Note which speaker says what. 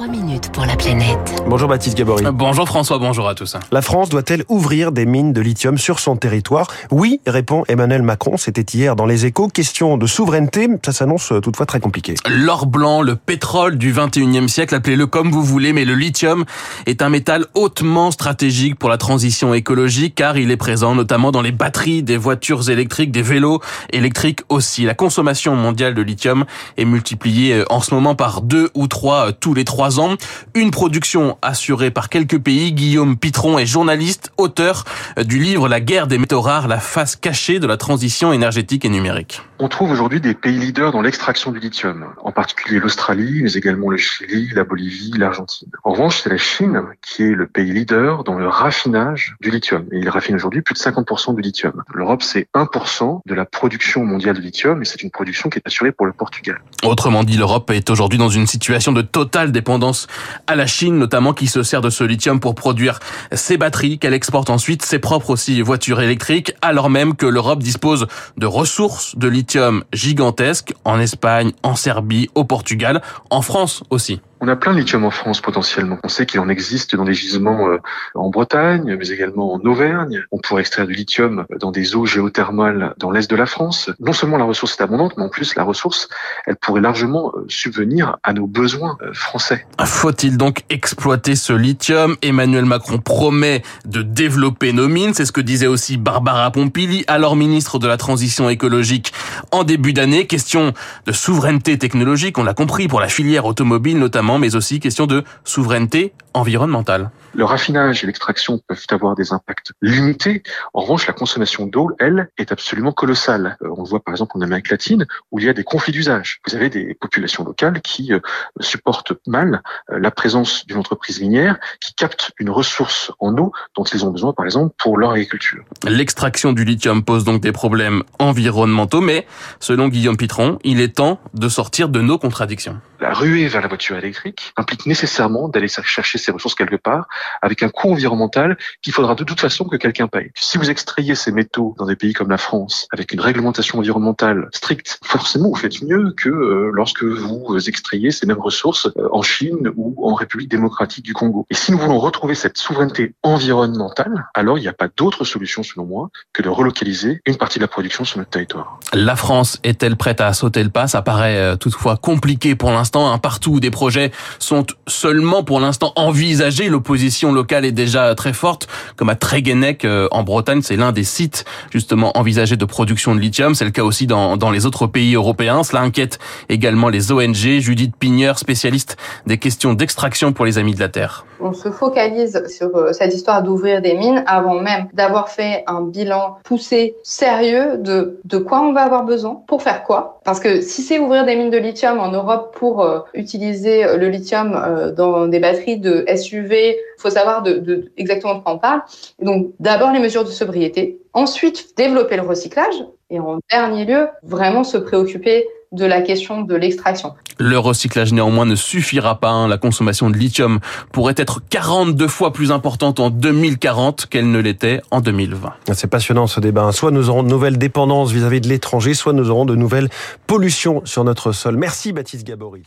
Speaker 1: 3 minutes pour la planète.
Speaker 2: Bonjour Baptiste Gabory.
Speaker 3: Bonjour François, bonjour à tous.
Speaker 2: La France doit-elle ouvrir des mines de lithium sur son territoire? Oui, répond Emmanuel Macron. C'était hier dans les échos. Question de souveraineté, ça s'annonce toutefois très compliqué.
Speaker 3: L'or blanc, le pétrole du 21e siècle, appelez-le comme vous voulez, mais le lithium est un métal hautement stratégique pour la transition écologique car il est présent notamment dans les batteries des voitures électriques, des vélos électriques aussi. La consommation mondiale de lithium est multipliée euh, en ce moment par deux ou trois euh, tous les trois Une production assurée par quelques pays. Guillaume Pitron est journaliste, auteur du livre La guerre des métaux rares, la face cachée de la transition énergétique et numérique.
Speaker 4: On trouve aujourd'hui des pays leaders dans l'extraction du lithium, en particulier l'Australie, mais également le Chili, la Bolivie, l'Argentine. En revanche, c'est la Chine qui est le pays leader dans le raffinage du lithium. Et il raffine aujourd'hui plus de 50% du lithium. L'Europe, c'est 1% de la production mondiale de lithium, et c'est une production qui est assurée pour le Portugal.
Speaker 3: Autrement dit, l'Europe est aujourd'hui dans une situation de totale dépendance à la Chine, notamment qui se sert de ce lithium pour produire ses batteries, qu'elle exporte ensuite ses propres aussi voitures électriques, alors même que l'Europe dispose de ressources de lithium gigantesques en Espagne, en Serbie, au Portugal, en France aussi.
Speaker 4: On a plein de lithium en France potentiellement. On sait qu'il en existe dans des gisements euh, en Bretagne, mais également en Auvergne. On pourrait extraire du lithium dans des eaux géothermales dans l'est de la France. Non seulement la ressource est abondante, mais en plus la ressource, elle pourrait largement euh, subvenir à nos besoins euh, français.
Speaker 3: Faut-il donc exploiter ce lithium? Emmanuel Macron promet de développer nos mines. C'est ce que disait aussi Barbara Pompili, alors ministre de la Transition écologique en début d'année. Question de souveraineté technologique, on l'a compris, pour la filière automobile notamment mais aussi question de souveraineté environnementale.
Speaker 4: Le raffinage et l'extraction peuvent avoir des impacts limités. En revanche, la consommation d'eau, elle, est absolument colossale. Euh, on le voit par exemple en Amérique latine, où il y a des conflits d'usage. Vous avez des populations locales qui euh, supportent mal euh, la présence d'une entreprise minière qui capte une ressource en eau dont ils ont besoin, par exemple, pour leur agriculture.
Speaker 3: L'extraction du lithium pose donc des problèmes environnementaux, mais selon Guillaume Pitron, il est temps de sortir de nos contradictions.
Speaker 4: La ruée vers la voiture électrique implique nécessairement d'aller chercher ces ressources quelque part avec un coût environnemental qu'il faudra de toute façon que quelqu'un paye. Si vous extrayez ces métaux dans des pays comme la France avec une réglementation environnementale stricte, forcément vous faites mieux que euh, lorsque vous extrayez ces mêmes ressources euh, en Chine ou en République démocratique du Congo. Et si nous voulons retrouver cette souveraineté environnementale, alors il n'y a pas d'autre solution selon moi que de relocaliser une partie de la production sur notre territoire.
Speaker 3: La France est-elle prête à sauter le pas? Ça euh, toutefois compliqué pour l'instant. Hein. Partout où des projets sont seulement pour l'instant envisagés, l'opposition locale est déjà très forte, comme à Tréguenec euh, en Bretagne, c'est l'un des sites justement envisagés de production de lithium. C'est le cas aussi dans, dans les autres pays européens. Cela inquiète également les ONG. Judith Pigneur, spécialiste des questions d'extraction pour les Amis de la Terre.
Speaker 5: On se focalise sur euh, cette histoire d'ouvrir des mines avant même d'avoir fait un bilan poussé, sérieux de de quoi on va avoir besoin, pour faire quoi. Parce que si c'est ouvrir des mines de lithium en Europe pour euh, utiliser le lithium dans des batteries de SUV, il faut savoir exactement de quoi on parle. donc, d'abord les mesures de sobriété, ensuite développer le recyclage, et en dernier lieu, vraiment se préoccuper de la question de l'extraction.
Speaker 3: Le recyclage néanmoins ne suffira pas. Hein. La consommation de lithium pourrait être 42 fois plus importante en 2040 qu'elle ne l'était en 2020.
Speaker 2: C'est passionnant ce débat. Soit nous aurons de nouvelles dépendances vis-à-vis -vis de l'étranger, soit nous aurons de nouvelles pollutions sur notre sol. Merci Baptiste Gabory.